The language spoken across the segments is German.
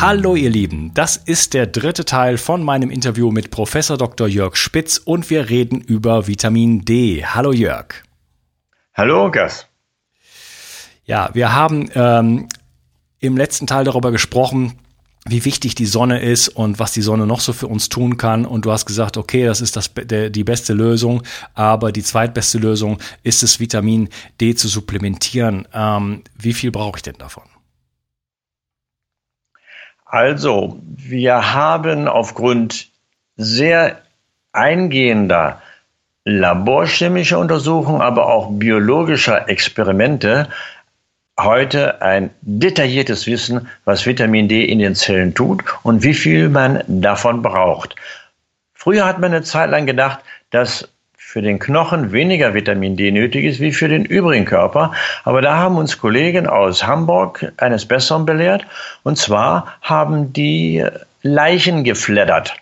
Hallo ihr Lieben, das ist der dritte Teil von meinem Interview mit Professor Dr. Jörg Spitz und wir reden über Vitamin D. Hallo Jörg. Hallo Gas. Ja, wir haben ähm, im letzten Teil darüber gesprochen, wie wichtig die Sonne ist und was die Sonne noch so für uns tun kann. Und du hast gesagt, okay, das ist das, der, die beste Lösung, aber die zweitbeste Lösung ist es, Vitamin D zu supplementieren. Ähm, wie viel brauche ich denn davon? Also, wir haben aufgrund sehr eingehender laborchemischer Untersuchungen, aber auch biologischer Experimente heute ein detailliertes Wissen, was Vitamin D in den Zellen tut und wie viel man davon braucht. Früher hat man eine Zeit lang gedacht, dass für den Knochen weniger Vitamin D nötig ist wie für den übrigen Körper. Aber da haben uns Kollegen aus Hamburg eines Besseren belehrt. Und zwar haben die Leichen gefleddert.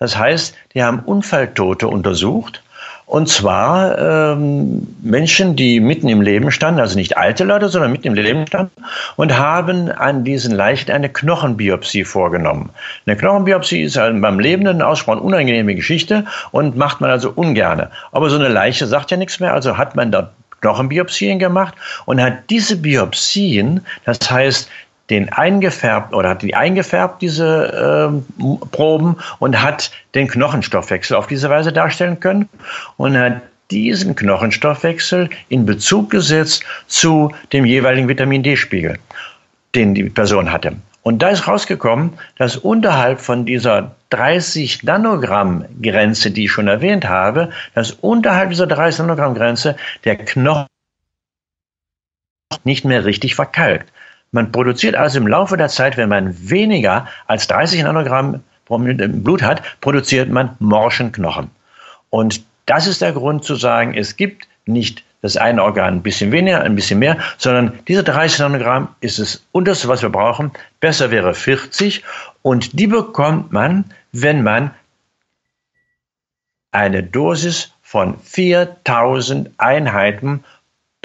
Das heißt, die haben Unfalltote untersucht und zwar ähm, Menschen, die mitten im Leben standen, also nicht alte Leute, sondern mitten im Leben standen und haben an diesen Leichen eine Knochenbiopsie vorgenommen. Eine Knochenbiopsie ist also beim Lebenden aussprachen unangenehme Geschichte und macht man also ungerne. Aber so eine Leiche sagt ja nichts mehr, also hat man da Knochenbiopsien gemacht und hat diese Biopsien, das heißt den eingefärbt oder hat die eingefärbt, diese äh, Proben, und hat den Knochenstoffwechsel auf diese Weise darstellen können und hat diesen Knochenstoffwechsel in Bezug gesetzt zu dem jeweiligen Vitamin D-Spiegel, den die Person hatte. Und da ist rausgekommen, dass unterhalb von dieser 30 Nanogramm Grenze, die ich schon erwähnt habe, dass unterhalb dieser 30 Nanogramm Grenze der Knochen nicht mehr richtig verkalkt. Man produziert also im Laufe der Zeit, wenn man weniger als 30 Nanogramm im Blut hat, produziert man morschen Knochen. Und das ist der Grund zu sagen, es gibt nicht das eine Organ ein bisschen weniger, ein bisschen mehr, sondern diese 30 Nanogramm ist das unterste, was wir brauchen. Besser wäre 40 und die bekommt man, wenn man eine Dosis von 4000 Einheiten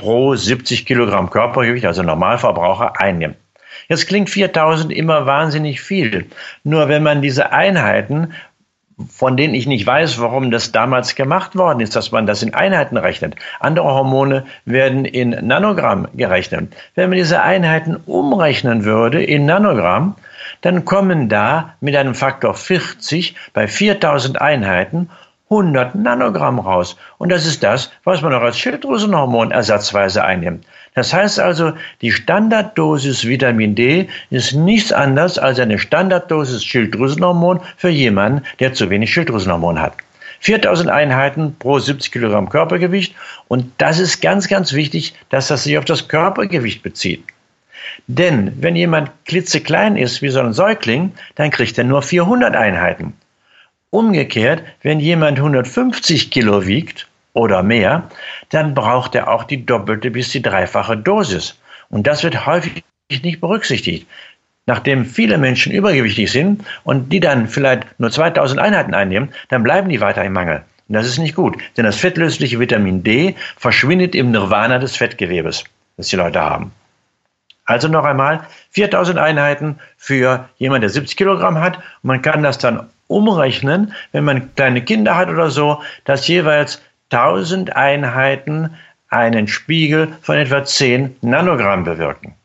pro 70 Kilogramm Körpergewicht, also Normalverbraucher, einnimmt. Jetzt klingt 4000 immer wahnsinnig viel. Nur wenn man diese Einheiten, von denen ich nicht weiß, warum das damals gemacht worden ist, dass man das in Einheiten rechnet. Andere Hormone werden in Nanogramm gerechnet. Wenn man diese Einheiten umrechnen würde in Nanogramm, dann kommen da mit einem Faktor 40 bei 4000 Einheiten 100 Nanogramm raus. Und das ist das, was man auch als Schilddrüsenhormon ersatzweise einnimmt. Das heißt also, die Standarddosis Vitamin D ist nichts anderes als eine Standarddosis Schilddrüsenhormon für jemanden, der zu wenig Schilddrüsenhormon hat. 4000 Einheiten pro 70 Kilogramm Körpergewicht. Und das ist ganz, ganz wichtig, dass das sich auf das Körpergewicht bezieht. Denn wenn jemand klitzeklein ist wie so ein Säugling, dann kriegt er nur 400 Einheiten. Umgekehrt, wenn jemand 150 Kilo wiegt oder mehr, dann braucht er auch die doppelte bis die dreifache Dosis. Und das wird häufig nicht berücksichtigt. Nachdem viele Menschen übergewichtig sind und die dann vielleicht nur 2000 Einheiten einnehmen, dann bleiben die weiter im Mangel. Und das ist nicht gut, denn das fettlösliche Vitamin D verschwindet im Nirvana des Fettgewebes, das die Leute haben. Also noch einmal 4000 Einheiten für jemanden, der 70 Kilogramm hat. Und man kann das dann umrechnen, wenn man kleine Kinder hat oder so, dass jeweils 1000 Einheiten einen Spiegel von etwa 10 Nanogramm bewirken.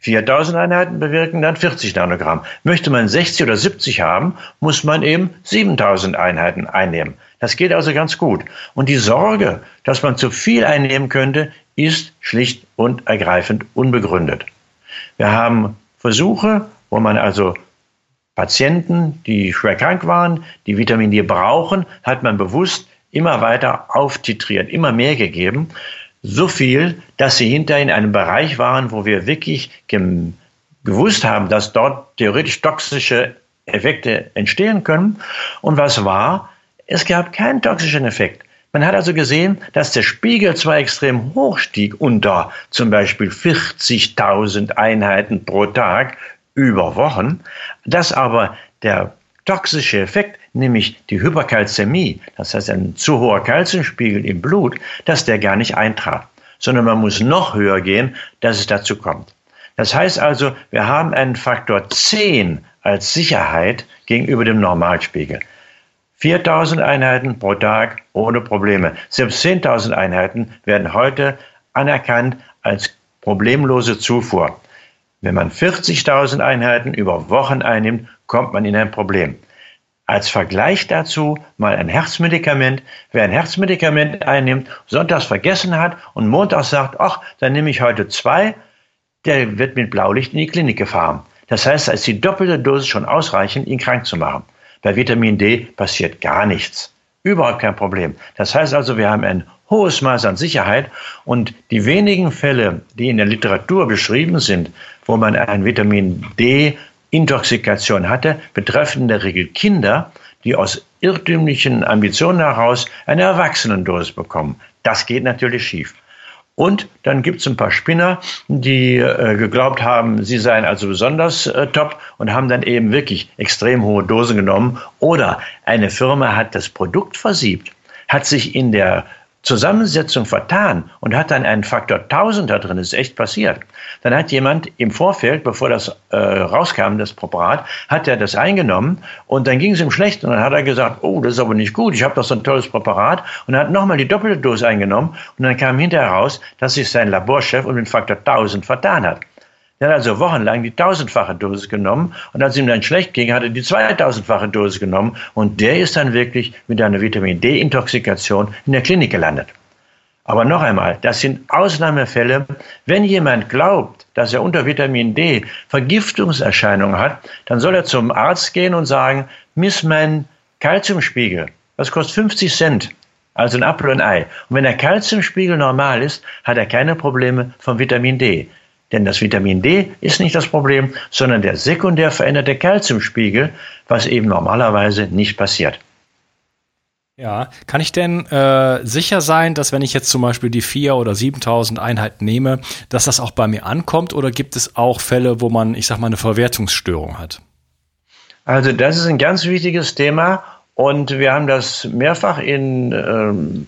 4000 Einheiten bewirken dann 40 Nanogramm. Möchte man 60 oder 70 haben, muss man eben 7000 Einheiten einnehmen. Das geht also ganz gut. Und die Sorge, dass man zu viel einnehmen könnte, ist schlicht und ergreifend unbegründet. Wir haben Versuche, wo man also Patienten, die schwer krank waren, die Vitamin D brauchen, hat man bewusst immer weiter auftitriert, immer mehr gegeben. So viel, dass sie hinterher in einem Bereich waren, wo wir wirklich gewusst haben, dass dort theoretisch toxische Effekte entstehen können. Und was war? Es gab keinen toxischen Effekt. Man hat also gesehen, dass der Spiegel zwar extrem hoch stieg, unter zum Beispiel 40.000 Einheiten pro Tag über Wochen, dass aber der toxische Effekt, nämlich die Hyperkalzämie, das heißt ein zu hoher Kalziumspiegel im Blut, dass der gar nicht eintrat, sondern man muss noch höher gehen, dass es dazu kommt. Das heißt also, wir haben einen Faktor 10 als Sicherheit gegenüber dem Normalspiegel. 4000 Einheiten pro Tag ohne Probleme. Selbst 10.000 Einheiten werden heute anerkannt als problemlose Zufuhr. Wenn man 40.000 Einheiten über Wochen einnimmt, kommt man in ein Problem. Als Vergleich dazu mal ein Herzmedikament. Wer ein Herzmedikament einnimmt, sonntags vergessen hat und montags sagt, ach, dann nehme ich heute zwei, der wird mit Blaulicht in die Klinik gefahren. Das heißt, da ist die doppelte Dosis schon ausreichend, ihn krank zu machen. Bei Vitamin D passiert gar nichts. Überhaupt kein Problem. Das heißt also, wir haben ein hohes Maß an Sicherheit und die wenigen Fälle, die in der Literatur beschrieben sind, wo man ein Vitamin D Intoxikation hatte, betreffen in der Regel Kinder, die aus irrtümlichen Ambitionen heraus eine Erwachsenendosis bekommen. Das geht natürlich schief. Und dann gibt es ein paar Spinner, die äh, geglaubt haben, sie seien also besonders äh, top und haben dann eben wirklich extrem hohe Dosen genommen. Oder eine Firma hat das Produkt versiebt, hat sich in der Zusammensetzung vertan und hat dann einen Faktor 1000 da drin, das ist echt passiert. Dann hat jemand im Vorfeld, bevor das äh, rauskam, das Präparat, hat er das eingenommen und dann ging es ihm schlecht und dann hat er gesagt, oh, das ist aber nicht gut, ich habe doch so ein tolles Präparat und er hat nochmal die doppelte Dose eingenommen und dann kam hinterher raus, dass sich sein Laborchef um den Faktor 1000 vertan hat. Er hat also wochenlang die tausendfache Dosis genommen und als ihm dann schlecht ging, hat er die zweitausendfache Dosis genommen und der ist dann wirklich mit einer Vitamin D-Intoxikation in der Klinik gelandet. Aber noch einmal, das sind Ausnahmefälle. Wenn jemand glaubt, dass er unter Vitamin D Vergiftungserscheinungen hat, dann soll er zum Arzt gehen und sagen, miss mein Kalziumspiegel. Das kostet 50 Cent. Also ein Apfel und ein Ei. Und wenn der Kalziumspiegel normal ist, hat er keine Probleme vom Vitamin D. Denn das Vitamin D ist nicht das Problem, sondern der sekundär veränderte Kalziumspiegel, was eben normalerweise nicht passiert. Ja, kann ich denn äh, sicher sein, dass wenn ich jetzt zum Beispiel die 4.000 oder 7.000 Einheiten nehme, dass das auch bei mir ankommt? Oder gibt es auch Fälle, wo man, ich sag mal, eine Verwertungsstörung hat? Also das ist ein ganz wichtiges Thema und wir haben das mehrfach in ähm,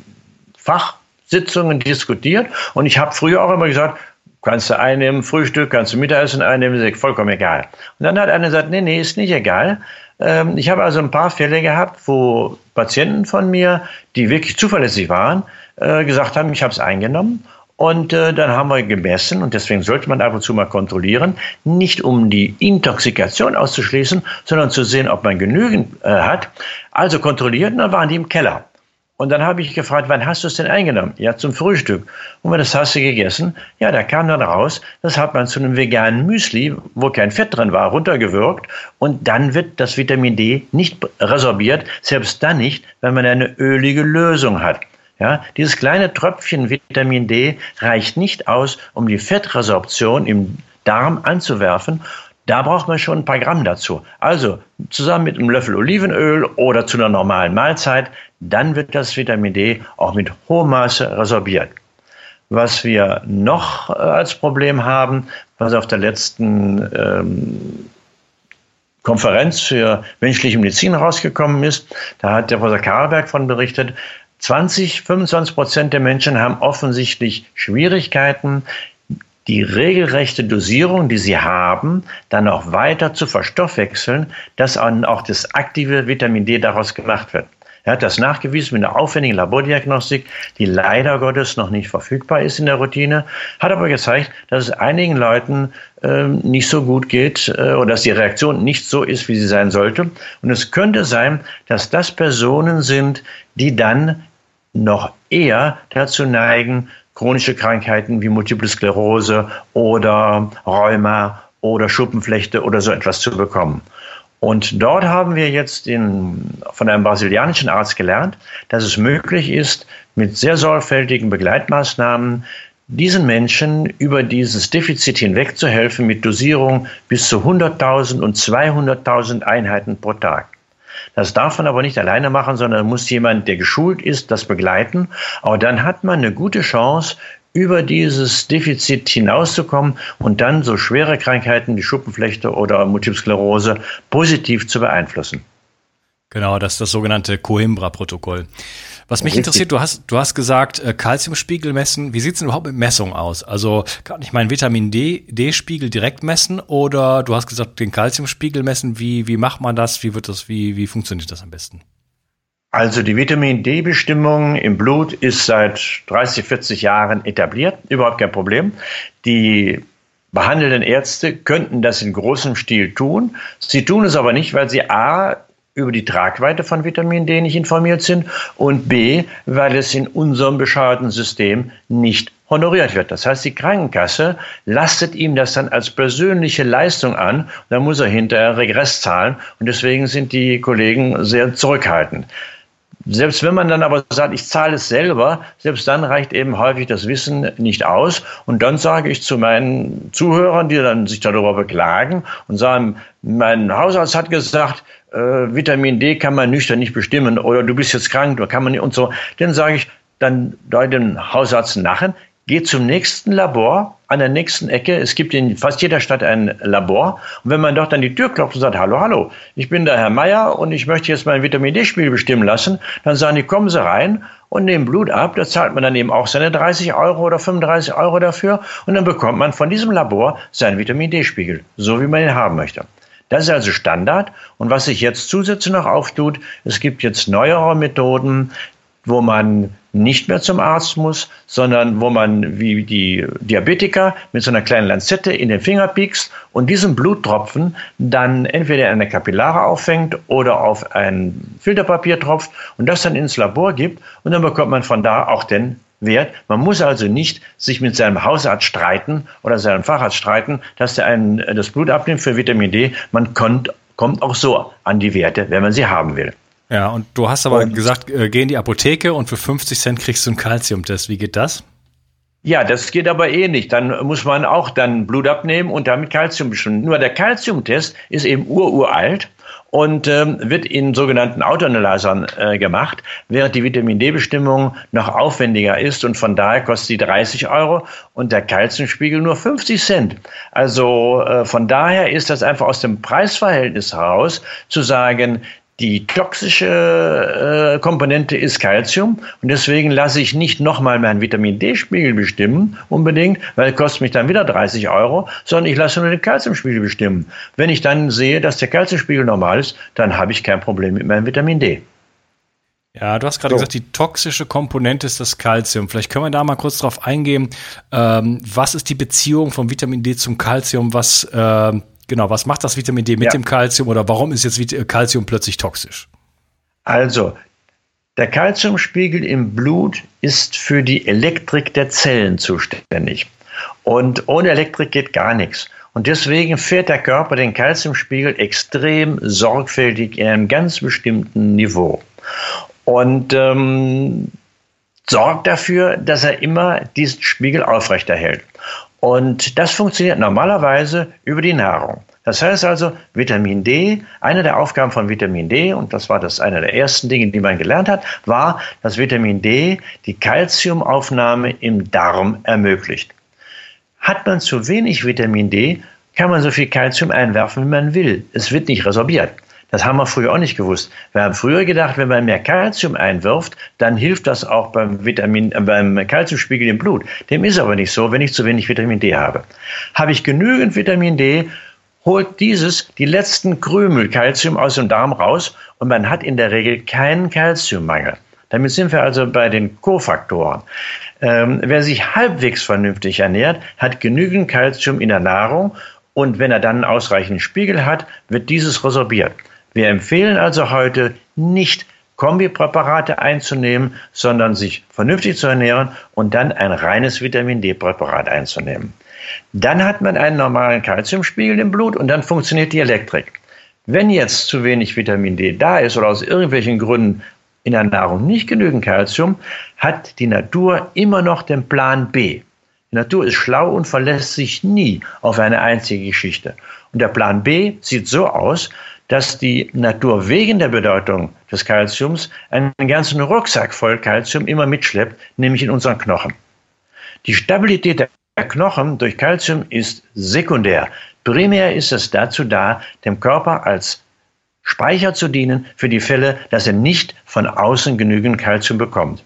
Fachsitzungen diskutiert und ich habe früher auch immer gesagt, Kannst du einnehmen, Frühstück, kannst du Mittagessen einnehmen, ist vollkommen egal. Und dann hat einer gesagt, nee, nee, ist nicht egal. Ähm, ich habe also ein paar Fälle gehabt, wo Patienten von mir, die wirklich zuverlässig waren, äh, gesagt haben, ich habe es eingenommen. Und äh, dann haben wir gemessen, und deswegen sollte man ab und zu mal kontrollieren, nicht um die Intoxikation auszuschließen, sondern zu sehen, ob man genügend äh, hat. Also kontrolliert, und dann waren die im Keller. Und dann habe ich gefragt, wann hast du es denn eingenommen? Ja, zum Frühstück. Und was hast du gegessen? Ja, da kam dann raus, das hat man zu einem veganen Müsli, wo kein Fett drin war, runtergewirkt. Und dann wird das Vitamin D nicht resorbiert, selbst dann nicht, wenn man eine ölige Lösung hat. Ja, dieses kleine Tröpfchen Vitamin D reicht nicht aus, um die Fettresorption im Darm anzuwerfen. Da braucht man schon ein paar Gramm dazu. Also zusammen mit einem Löffel Olivenöl oder zu einer normalen Mahlzeit, dann wird das Vitamin D auch mit hohem Maße resorbiert. Was wir noch äh, als Problem haben, was auf der letzten ähm, Konferenz für menschliche Medizin rausgekommen ist. Da hat der Professor Karlberg von berichtet. 20, 25 Prozent der Menschen haben offensichtlich Schwierigkeiten, die regelrechte Dosierung, die sie haben, dann auch weiter zu verstoffwechseln, dass auch das aktive Vitamin D daraus gemacht wird. Er hat das nachgewiesen mit einer aufwendigen Labordiagnostik, die leider Gottes noch nicht verfügbar ist in der Routine, hat aber gezeigt, dass es einigen Leuten äh, nicht so gut geht äh, oder dass die Reaktion nicht so ist, wie sie sein sollte. Und es könnte sein, dass das Personen sind, die dann noch eher dazu neigen, chronische Krankheiten wie Multiple Sklerose oder Rheuma oder Schuppenflechte oder so etwas zu bekommen. Und dort haben wir jetzt in, von einem brasilianischen Arzt gelernt, dass es möglich ist, mit sehr sorgfältigen Begleitmaßnahmen diesen Menschen über dieses Defizit hinweg zu helfen mit Dosierung bis zu 100.000 und 200.000 Einheiten pro Tag. Das darf man aber nicht alleine machen, sondern muss jemand, der geschult ist, das begleiten. Aber dann hat man eine gute Chance, über dieses Defizit hinauszukommen und dann so schwere Krankheiten wie Schuppenflechte oder Multiple Sklerose positiv zu beeinflussen. Genau, das ist das sogenannte Coimbra-Protokoll. Was mich Richtig. interessiert, du hast, du hast gesagt, äh, Kalziumspiegel messen. Wie sieht es denn überhaupt mit Messung aus? Also kann ich meinen Vitamin D, D-Spiegel direkt messen oder du hast gesagt, den Kalziumspiegel messen. Wie, wie macht man das? Wie wird das, wie, wie funktioniert das am besten? Also die Vitamin D-Bestimmung im Blut ist seit 30, 40 Jahren etabliert, überhaupt kein Problem. Die behandelnden Ärzte könnten das in großem Stil tun. Sie tun es aber nicht, weil sie a über die Tragweite von Vitamin D nicht informiert sind und b, weil es in unserem bescheuerten System nicht honoriert wird. Das heißt, die Krankenkasse lastet ihm das dann als persönliche Leistung an. Da muss er hinterher Regress zahlen. Und deswegen sind die Kollegen sehr zurückhaltend. Selbst wenn man dann aber sagt, ich zahle es selber, selbst dann reicht eben häufig das Wissen nicht aus. Und dann sage ich zu meinen Zuhörern, die dann sich darüber beklagen und sagen, mein Hausarzt hat gesagt, äh, Vitamin D kann man nüchtern nicht bestimmen oder du bist jetzt krank, oder kann man nicht und so. Dann sage ich, dann da den Hausarzt nachen, geht zum nächsten Labor an der nächsten Ecke. Es gibt in fast jeder Stadt ein Labor. Und wenn man dort an die Tür klopft und sagt, hallo, hallo, ich bin der Herr Meier und ich möchte jetzt mein Vitamin D-Spiegel bestimmen lassen, dann sagen die, kommen Sie rein und nehmen Blut ab. Da zahlt man dann eben auch seine 30 Euro oder 35 Euro dafür. Und dann bekommt man von diesem Labor seinen Vitamin D-Spiegel, so wie man ihn haben möchte. Das ist also Standard. Und was sich jetzt zusätzlich noch auftut, es gibt jetzt neuere Methoden, wo man nicht mehr zum Arzt muss, sondern wo man wie die Diabetiker mit so einer kleinen Lanzette in den Finger piekst und diesen Bluttropfen dann entweder in eine Kapillare auffängt oder auf ein Filterpapier tropft und das dann ins Labor gibt und dann bekommt man von da auch den Wert. Man muss also nicht sich mit seinem Hausarzt streiten oder seinem Facharzt streiten, dass der einen das Blut abnimmt für Vitamin D. Man kommt, kommt auch so an die Werte, wenn man sie haben will. Ja, und du hast aber und, gesagt, äh, geh in die Apotheke und für 50 Cent kriegst du einen Kalziumtest. Wie geht das? Ja, das geht aber eh nicht. Dann muss man auch dann Blut abnehmen und damit Kalzium bestimmen. Nur der Kalziumtest ist eben ururalt und ähm, wird in sogenannten Autoanalysern äh, gemacht, während die Vitamin D-Bestimmung noch aufwendiger ist und von daher kostet sie 30 Euro und der Kalziumspiegel nur 50 Cent. Also äh, von daher ist das einfach aus dem Preisverhältnis heraus zu sagen, die toxische äh, Komponente ist Calcium und deswegen lasse ich nicht nochmal meinen Vitamin D-Spiegel bestimmen, unbedingt, weil es kostet mich dann wieder 30 Euro, sondern ich lasse nur den Calciumspiegel bestimmen. Wenn ich dann sehe, dass der Calciumspiegel normal ist, dann habe ich kein Problem mit meinem Vitamin D. Ja, du hast gerade so. gesagt, die toxische Komponente ist das Calcium. Vielleicht können wir da mal kurz drauf eingehen. Ähm, was ist die Beziehung vom Vitamin D zum Calcium? Was äh, Genau, was macht das Vitamin D mit ja. dem Calcium oder warum ist jetzt Calcium plötzlich toxisch? Also, der Calciumspiegel im Blut ist für die Elektrik der Zellen zuständig. Und ohne Elektrik geht gar nichts. Und deswegen fährt der Körper den Calciumspiegel extrem sorgfältig in einem ganz bestimmten Niveau. Und ähm, sorgt dafür, dass er immer diesen Spiegel aufrechterhält. Und das funktioniert normalerweise über die Nahrung. Das heißt also, Vitamin D, eine der Aufgaben von Vitamin D, und das war das eine der ersten Dinge, die man gelernt hat, war, dass Vitamin D die Kalziumaufnahme im Darm ermöglicht. Hat man zu wenig Vitamin D, kann man so viel Kalzium einwerfen, wie man will. Es wird nicht resorbiert. Das haben wir früher auch nicht gewusst. Wir haben früher gedacht, wenn man mehr Kalzium einwirft, dann hilft das auch beim Vitamin, äh, beim Kalziumspiegel im Blut. Dem ist aber nicht so, wenn ich zu wenig Vitamin D habe. Habe ich genügend Vitamin D, holt dieses die letzten Krümel Kalzium aus dem Darm raus und man hat in der Regel keinen Kalziummangel. Damit sind wir also bei den Kofaktoren. Ähm, wer sich halbwegs vernünftig ernährt, hat genügend Kalzium in der Nahrung und wenn er dann einen ausreichenden Spiegel hat, wird dieses resorbiert. Wir empfehlen also heute nicht Kombipräparate einzunehmen, sondern sich vernünftig zu ernähren und dann ein reines Vitamin D-Präparat einzunehmen. Dann hat man einen normalen Kalziumspiegel im Blut und dann funktioniert die Elektrik. Wenn jetzt zu wenig Vitamin D da ist oder aus irgendwelchen Gründen in der Nahrung nicht genügend Kalzium, hat die Natur immer noch den Plan B. Die Natur ist schlau und verlässt sich nie auf eine einzige Geschichte. Und der Plan B sieht so aus, dass die Natur wegen der Bedeutung des Kalziums einen ganzen Rucksack voll Kalzium immer mitschleppt, nämlich in unseren Knochen. Die Stabilität der Knochen durch Kalzium ist sekundär. Primär ist es dazu da, dem Körper als Speicher zu dienen für die Fälle, dass er nicht von außen genügend Kalzium bekommt.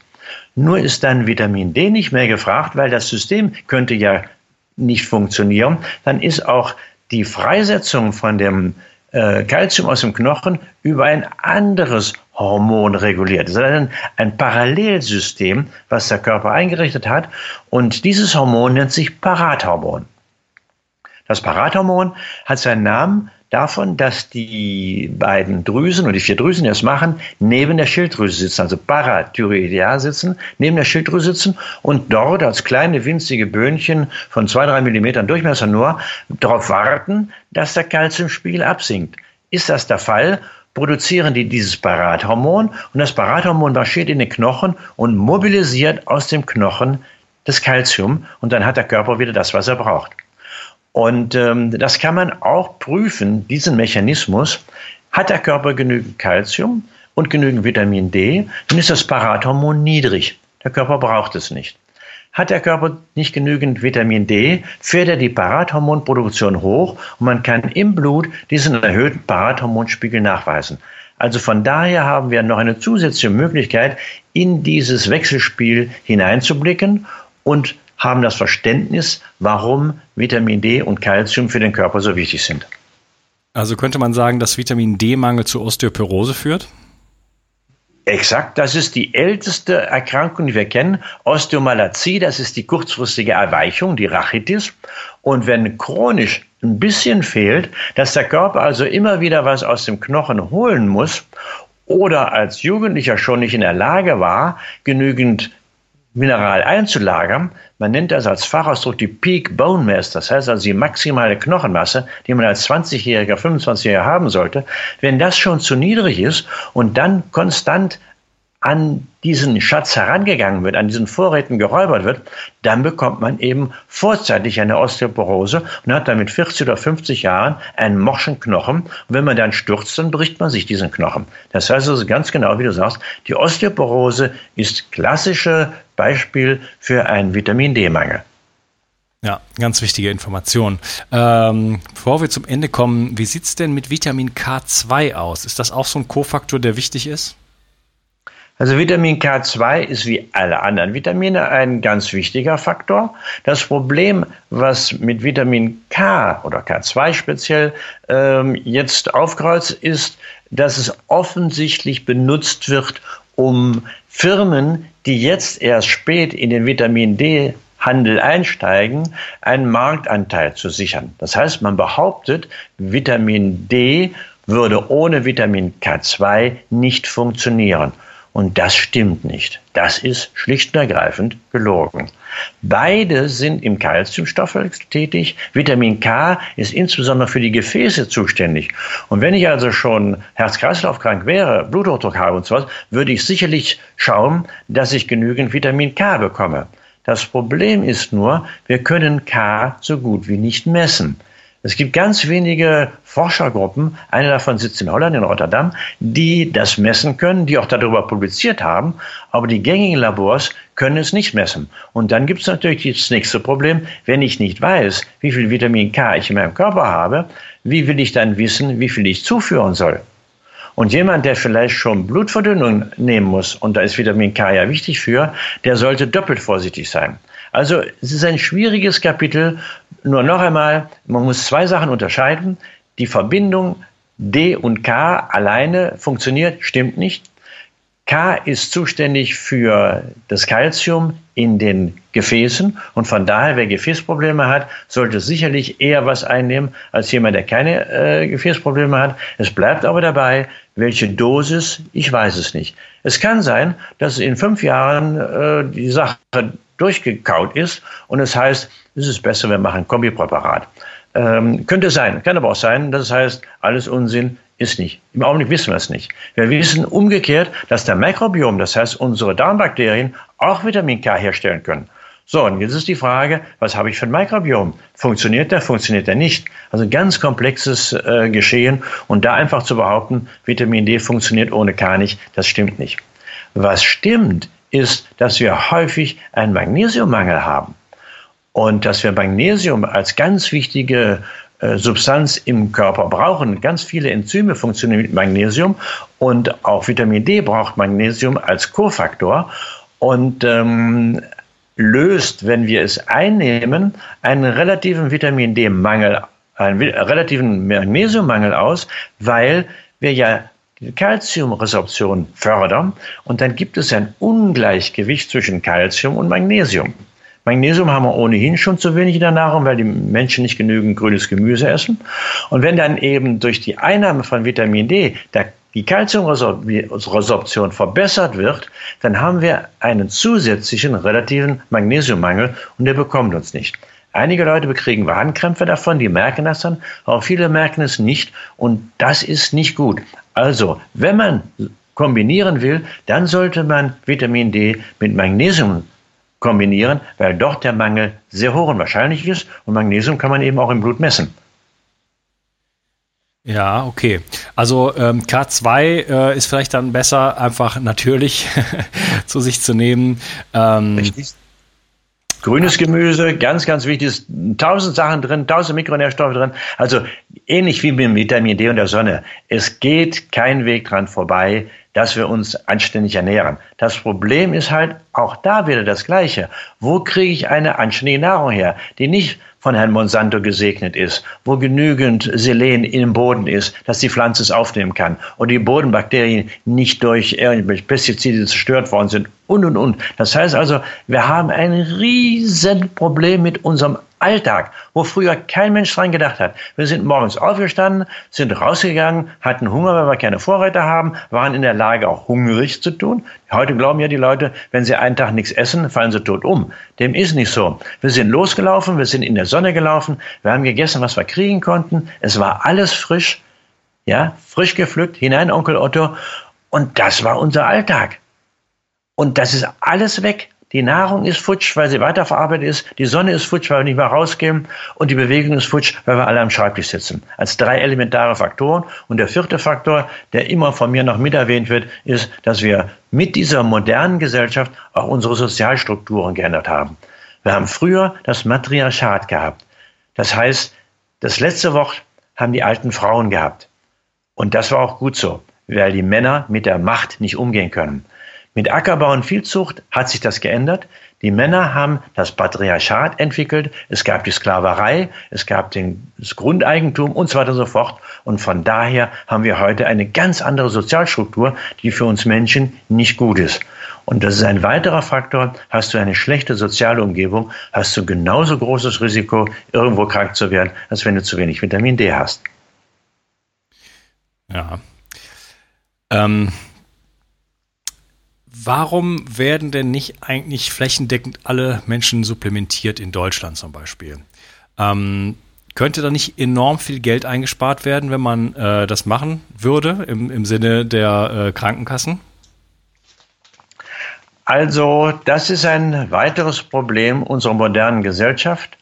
Nur ist dann Vitamin D nicht mehr gefragt, weil das System könnte ja nicht funktionieren. Dann ist auch die Freisetzung von dem äh, Kalzium aus dem Knochen über ein anderes Hormon reguliert. Das ist ein, ein Parallelsystem, was der Körper eingerichtet hat. Und dieses Hormon nennt sich Parathormon. Das Parathormon hat seinen Namen davon, dass die beiden Drüsen und die vier Drüsen, die das machen, neben der Schilddrüse sitzen, also Parathyroidea sitzen, neben der Schilddrüse sitzen und dort als kleine winzige Böhnchen von zwei, drei Millimetern Durchmesser nur darauf warten, dass der Kalziumspiegel absinkt. Ist das der Fall, produzieren die dieses Parathormon und das Parathormon marschiert in den Knochen und mobilisiert aus dem Knochen das Kalzium und dann hat der Körper wieder das, was er braucht. Und ähm, das kann man auch prüfen, diesen Mechanismus. Hat der Körper genügend Kalzium und genügend Vitamin D, dann ist das Parathormon niedrig. Der Körper braucht es nicht. Hat der Körper nicht genügend Vitamin D, fährt er die Parathormonproduktion hoch und man kann im Blut diesen erhöhten Parathormonspiegel nachweisen. Also von daher haben wir noch eine zusätzliche Möglichkeit, in dieses Wechselspiel hineinzublicken und haben das Verständnis, warum Vitamin D und Calcium für den Körper so wichtig sind. Also könnte man sagen, dass Vitamin D-Mangel zu Osteoporose führt? Exakt, das ist die älteste Erkrankung, die wir kennen. Osteomalazie, das ist die kurzfristige Erweichung, die Rachitis. Und wenn chronisch ein bisschen fehlt, dass der Körper also immer wieder was aus dem Knochen holen muss oder als Jugendlicher schon nicht in der Lage war, genügend Mineral einzulagern. Man nennt das als Fachausdruck die Peak Bone Mass, das heißt also die maximale Knochenmasse, die man als 20-Jähriger, 25-Jähriger haben sollte. Wenn das schon zu niedrig ist und dann konstant an diesen Schatz herangegangen wird, an diesen Vorräten geräubert wird, dann bekommt man eben vorzeitig eine Osteoporose und hat dann mit 40 oder 50 Jahren einen morschen Knochen. Und wenn man dann stürzt, dann bricht man sich diesen Knochen. Das heißt also ganz genau, wie du sagst, die Osteoporose ist klassische Beispiel für einen Vitamin D-Mangel. Ja, ganz wichtige Information. Ähm, bevor wir zum Ende kommen, wie sieht es denn mit Vitamin K2 aus? Ist das auch so ein Kofaktor, der wichtig ist? Also Vitamin K2 ist wie alle anderen Vitamine ein ganz wichtiger Faktor. Das Problem, was mit Vitamin K oder K2 speziell ähm, jetzt aufkreuzt, ist, dass es offensichtlich benutzt wird, um Firmen, die jetzt erst spät in den Vitamin D Handel einsteigen, einen Marktanteil zu sichern. Das heißt, man behauptet, Vitamin D würde ohne Vitamin K2 nicht funktionieren. Und das stimmt nicht. Das ist schlicht und ergreifend gelogen. Beide sind im Kalziumstoffwechsel tätig. Vitamin K ist insbesondere für die Gefäße zuständig. Und wenn ich also schon Herz-Kreislauf-krank wäre, Bluthochdruck habe und so was, würde ich sicherlich schauen, dass ich genügend Vitamin K bekomme. Das Problem ist nur, wir können K so gut wie nicht messen. Es gibt ganz wenige Forschergruppen, eine davon sitzt in Holland, in Rotterdam, die das messen können, die auch darüber publiziert haben, aber die gängigen Labors können es nicht messen. Und dann gibt es natürlich das nächste Problem, wenn ich nicht weiß, wie viel Vitamin K ich in meinem Körper habe, wie will ich dann wissen, wie viel ich zuführen soll? Und jemand, der vielleicht schon Blutverdünnung nehmen muss, und da ist Vitamin K ja wichtig für, der sollte doppelt vorsichtig sein. Also es ist ein schwieriges Kapitel. Nur noch einmal, man muss zwei Sachen unterscheiden. Die Verbindung D und K alleine funktioniert, stimmt nicht. K ist zuständig für das Kalzium in den Gefäßen und von daher, wer Gefäßprobleme hat, sollte sicherlich eher was einnehmen als jemand, der keine äh, Gefäßprobleme hat. Es bleibt aber dabei, welche Dosis, ich weiß es nicht. Es kann sein, dass in fünf Jahren äh, die Sache durchgekaut ist und es heißt, es ist besser, wir machen Kombipräparat. Ähm, könnte sein, kann aber auch sein, das heißt, alles Unsinn ist nicht. Im Augenblick wissen wir es nicht. Wir wissen umgekehrt, dass der Mikrobiom, das heißt unsere Darmbakterien, auch Vitamin K herstellen können. So, und jetzt ist die Frage, was habe ich für ein Mikrobiom? Funktioniert der, funktioniert der nicht? Also ganz komplexes äh, Geschehen und da einfach zu behaupten, Vitamin D funktioniert ohne K nicht, das stimmt nicht. Was stimmt, ist, dass wir häufig einen Magnesiummangel haben und dass wir Magnesium als ganz wichtige äh, Substanz im Körper brauchen. Ganz viele Enzyme funktionieren mit Magnesium und auch Vitamin D braucht Magnesium als Kofaktor und ähm, löst, wenn wir es einnehmen, einen relativen Vitamin D-Mangel, einen relativen Magnesiummangel aus, weil wir ja die Calciumresorption fördern und dann gibt es ein Ungleichgewicht zwischen Calcium und Magnesium. Magnesium haben wir ohnehin schon zu wenig in der Nahrung, weil die Menschen nicht genügend grünes Gemüse essen. Und wenn dann eben durch die Einnahme von Vitamin D der, die Calciumresorption verbessert wird, dann haben wir einen zusätzlichen relativen Magnesiummangel und der bekommt uns nicht. Einige Leute bekriegen Wadenkrämpfe davon, die merken das dann, aber viele merken es nicht und das ist nicht gut. Also, wenn man kombinieren will, dann sollte man Vitamin D mit Magnesium kombinieren, weil dort der Mangel sehr hoch und wahrscheinlich ist und Magnesium kann man eben auch im Blut messen. Ja, okay. Also ähm, K2 äh, ist vielleicht dann besser, einfach natürlich zu sich zu nehmen. Ähm, Richtig. Grünes Gemüse, ganz, ganz wichtig, tausend Sachen drin, tausend Mikronährstoffe drin. Also ähnlich wie mit Vitamin D und der Sonne. Es geht kein Weg dran vorbei, dass wir uns anständig ernähren. Das Problem ist halt auch da wieder das Gleiche. Wo kriege ich eine anständige Nahrung her, die nicht von Herrn Monsanto gesegnet ist, wo genügend Selen im Boden ist, dass die Pflanze es aufnehmen kann und die Bodenbakterien nicht durch irgendwelche Pestizide zerstört worden sind und, und, und. Das heißt also, wir haben ein riesen Problem mit unserem Alltag, wo früher kein Mensch dran gedacht hat. Wir sind morgens aufgestanden, sind rausgegangen, hatten Hunger, weil wir keine Vorräte haben, waren in der Lage, auch hungrig zu tun. Heute glauben ja die Leute, wenn sie einen Tag nichts essen, fallen sie tot um. Dem ist nicht so. Wir sind losgelaufen, wir sind in der Sonne gelaufen, wir haben gegessen, was wir kriegen konnten. Es war alles frisch, ja, frisch gepflückt, hinein Onkel Otto. Und das war unser Alltag. Und das ist alles weg. Die Nahrung ist futsch, weil sie weiterverarbeitet ist. Die Sonne ist futsch, weil wir nicht mehr rausgehen. Und die Bewegung ist futsch, weil wir alle am Schreibtisch sitzen. Als drei elementare Faktoren. Und der vierte Faktor, der immer von mir noch mit erwähnt wird, ist, dass wir mit dieser modernen Gesellschaft auch unsere Sozialstrukturen geändert haben. Wir haben früher das Matriarchat gehabt. Das heißt, das letzte Wort haben die alten Frauen gehabt. Und das war auch gut so, weil die Männer mit der Macht nicht umgehen können. Mit Ackerbau und Viehzucht hat sich das geändert. Die Männer haben das Patriarchat entwickelt. Es gab die Sklaverei, es gab den, das Grundeigentum und so weiter und so fort. Und von daher haben wir heute eine ganz andere Sozialstruktur, die für uns Menschen nicht gut ist. Und das ist ein weiterer Faktor. Hast du eine schlechte soziale Umgebung, hast du genauso großes Risiko, irgendwo krank zu werden, als wenn du zu wenig Vitamin D hast. Ja. Ähm, Warum werden denn nicht eigentlich flächendeckend alle Menschen supplementiert in Deutschland zum Beispiel? Ähm, könnte da nicht enorm viel Geld eingespart werden, wenn man äh, das machen würde im, im Sinne der äh, Krankenkassen? Also, das ist ein weiteres Problem unserer modernen Gesellschaft.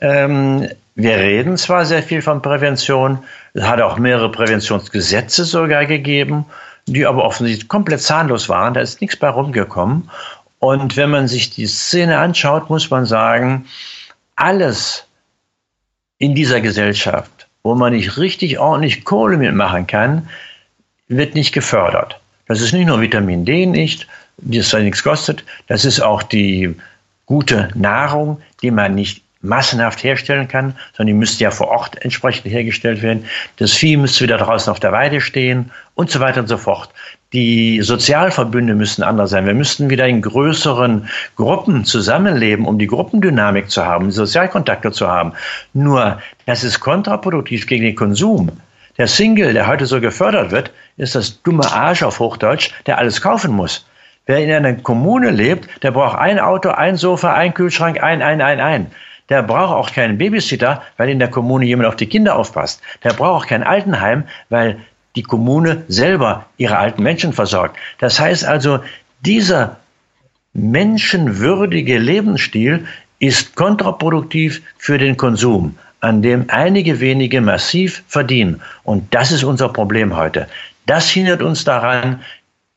Ähm, wir reden zwar sehr viel von Prävention, es hat auch mehrere Präventionsgesetze sogar gegeben, die aber offensichtlich komplett zahnlos waren, da ist nichts bei rumgekommen. Und wenn man sich die Szene anschaut, muss man sagen, alles in dieser Gesellschaft, wo man nicht richtig ordentlich Kohle mitmachen kann, wird nicht gefördert. Das ist nicht nur Vitamin D nicht, das zwar nichts kostet, das ist auch die gute Nahrung, die man nicht massenhaft herstellen kann, sondern die müsste ja vor Ort entsprechend hergestellt werden. Das Vieh müsste wieder draußen auf der Weide stehen und so weiter und so fort. Die Sozialverbünde müssen anders sein. Wir müssten wieder in größeren Gruppen zusammenleben, um die Gruppendynamik zu haben, die Sozialkontakte zu haben. Nur, das ist kontraproduktiv gegen den Konsum. Der Single, der heute so gefördert wird, ist das dumme Arsch auf Hochdeutsch, der alles kaufen muss. Wer in einer Kommune lebt, der braucht ein Auto, ein Sofa, ein Kühlschrank, ein, ein, ein, ein. Der braucht auch keinen Babysitter, weil in der Kommune jemand auf die Kinder aufpasst. Der braucht auch kein Altenheim, weil die Kommune selber ihre alten Menschen versorgt. Das heißt also, dieser menschenwürdige Lebensstil ist kontraproduktiv für den Konsum, an dem einige wenige massiv verdienen. Und das ist unser Problem heute. Das hindert uns daran,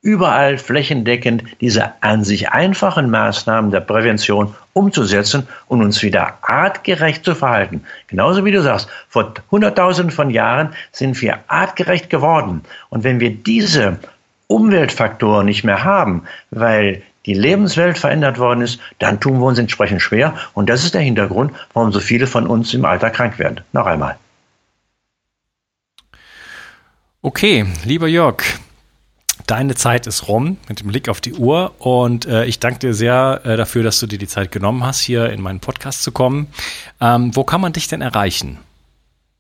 überall flächendeckend diese an sich einfachen Maßnahmen der Prävention umzusetzen und uns wieder artgerecht zu verhalten. Genauso wie du sagst, vor Hunderttausenden von Jahren sind wir artgerecht geworden. Und wenn wir diese Umweltfaktoren nicht mehr haben, weil die Lebenswelt verändert worden ist, dann tun wir uns entsprechend schwer. Und das ist der Hintergrund, warum so viele von uns im Alter krank werden. Noch einmal. Okay, lieber Jörg, deine Zeit ist rum mit dem Blick auf die Uhr und äh, ich danke dir sehr äh, dafür, dass du dir die Zeit genommen hast, hier in meinen Podcast zu kommen. Ähm, wo kann man dich denn erreichen?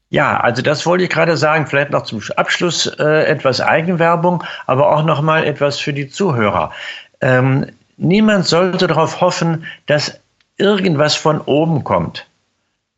Ja, also das wollte ich gerade sagen. Vielleicht noch zum Abschluss äh, etwas Eigenwerbung, aber auch noch mal etwas für die Zuhörer. Ähm, niemand sollte darauf hoffen, dass irgendwas von oben kommt.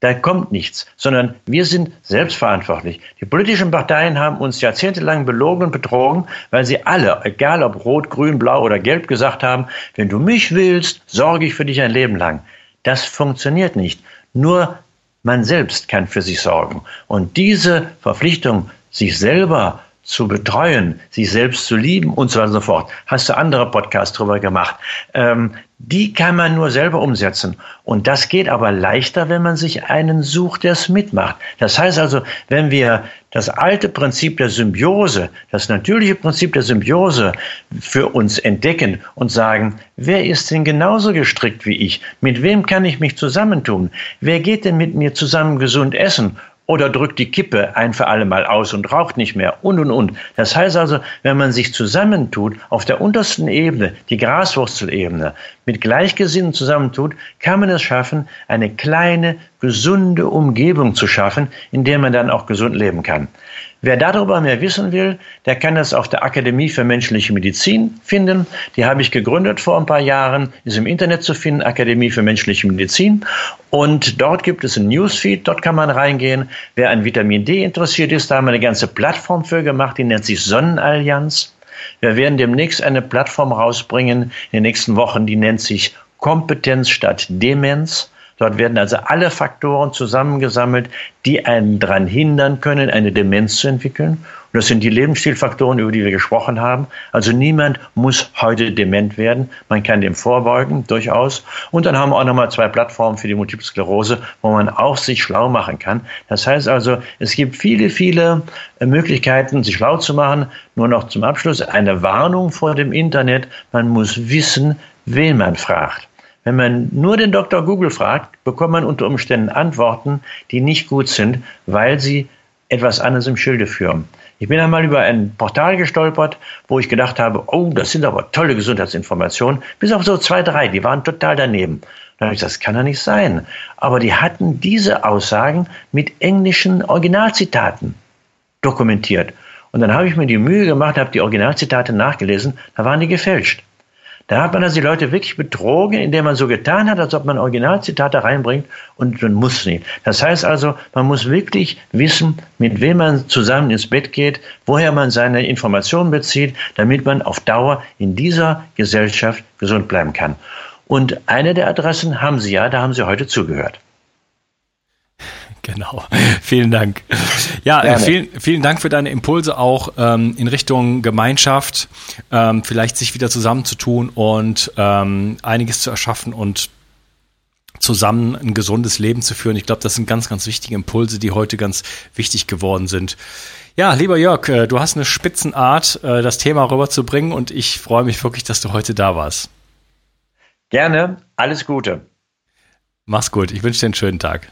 Da kommt nichts, sondern wir sind selbstverantwortlich. Die politischen Parteien haben uns jahrzehntelang belogen und betrogen, weil sie alle, egal ob rot, grün, blau oder gelb, gesagt haben, wenn du mich willst, sorge ich für dich ein Leben lang. Das funktioniert nicht. Nur man selbst kann für sich sorgen. Und diese Verpflichtung, sich selber zu betreuen, sich selbst zu lieben und so weiter und so fort. Hast du andere Podcasts drüber gemacht? Ähm, die kann man nur selber umsetzen. Und das geht aber leichter, wenn man sich einen sucht, der es mitmacht. Das heißt also, wenn wir das alte Prinzip der Symbiose, das natürliche Prinzip der Symbiose für uns entdecken und sagen, wer ist denn genauso gestrickt wie ich? Mit wem kann ich mich zusammentun? Wer geht denn mit mir zusammen gesund essen? Oder drückt die Kippe ein für alle Mal aus und raucht nicht mehr und und und. Das heißt also, wenn man sich zusammentut auf der untersten Ebene, die Graswurzelebene, mit Gleichgesinnten zusammentut, kann man es schaffen, eine kleine, gesunde Umgebung zu schaffen, in der man dann auch gesund leben kann. Wer darüber mehr wissen will, der kann das auf der Akademie für menschliche Medizin finden. Die habe ich gegründet vor ein paar Jahren, ist im Internet zu finden, Akademie für menschliche Medizin. Und dort gibt es ein Newsfeed, dort kann man reingehen. Wer an Vitamin D interessiert ist, da haben wir eine ganze Plattform für gemacht, die nennt sich Sonnenallianz. Wir werden demnächst eine Plattform rausbringen in den nächsten Wochen, die nennt sich Kompetenz statt Demenz. Dort werden also alle Faktoren zusammengesammelt, die einen daran hindern können, eine Demenz zu entwickeln. Und das sind die Lebensstilfaktoren, über die wir gesprochen haben. Also niemand muss heute dement werden. Man kann dem vorbeugen, durchaus. Und dann haben wir auch nochmal zwei Plattformen für die Multiple Sklerose, wo man auch sich schlau machen kann. Das heißt also, es gibt viele, viele äh, Möglichkeiten, sich schlau zu machen. Nur noch zum Abschluss eine Warnung vor dem Internet. Man muss wissen, wen man fragt. Wenn man nur den Dr. Google fragt, bekommt man unter Umständen Antworten, die nicht gut sind, weil sie etwas anderes im Schilde führen. Ich bin einmal über ein Portal gestolpert, wo ich gedacht habe, oh, das sind aber tolle Gesundheitsinformationen, bis auf so zwei, drei, die waren total daneben. Da habe ich gesagt, das kann doch nicht sein. Aber die hatten diese Aussagen mit englischen Originalzitaten dokumentiert. Und dann habe ich mir die Mühe gemacht, habe die Originalzitate nachgelesen, da waren die gefälscht. Da hat man also die Leute wirklich betrogen, indem man so getan hat, als ob man Originalzitate reinbringt und man muss nicht. Das heißt also, man muss wirklich wissen, mit wem man zusammen ins Bett geht, woher man seine Informationen bezieht, damit man auf Dauer in dieser Gesellschaft gesund bleiben kann. Und eine der Adressen haben Sie ja, da haben Sie heute zugehört. Genau. Vielen Dank. Ja, äh, vielen, vielen Dank für deine Impulse auch ähm, in Richtung Gemeinschaft, ähm, vielleicht sich wieder zusammenzutun und ähm, einiges zu erschaffen und zusammen ein gesundes Leben zu führen. Ich glaube, das sind ganz, ganz wichtige Impulse, die heute ganz wichtig geworden sind. Ja, lieber Jörg, äh, du hast eine Spitzenart, äh, das Thema rüberzubringen und ich freue mich wirklich, dass du heute da warst. Gerne, alles Gute. Mach's gut, ich wünsche dir einen schönen Tag.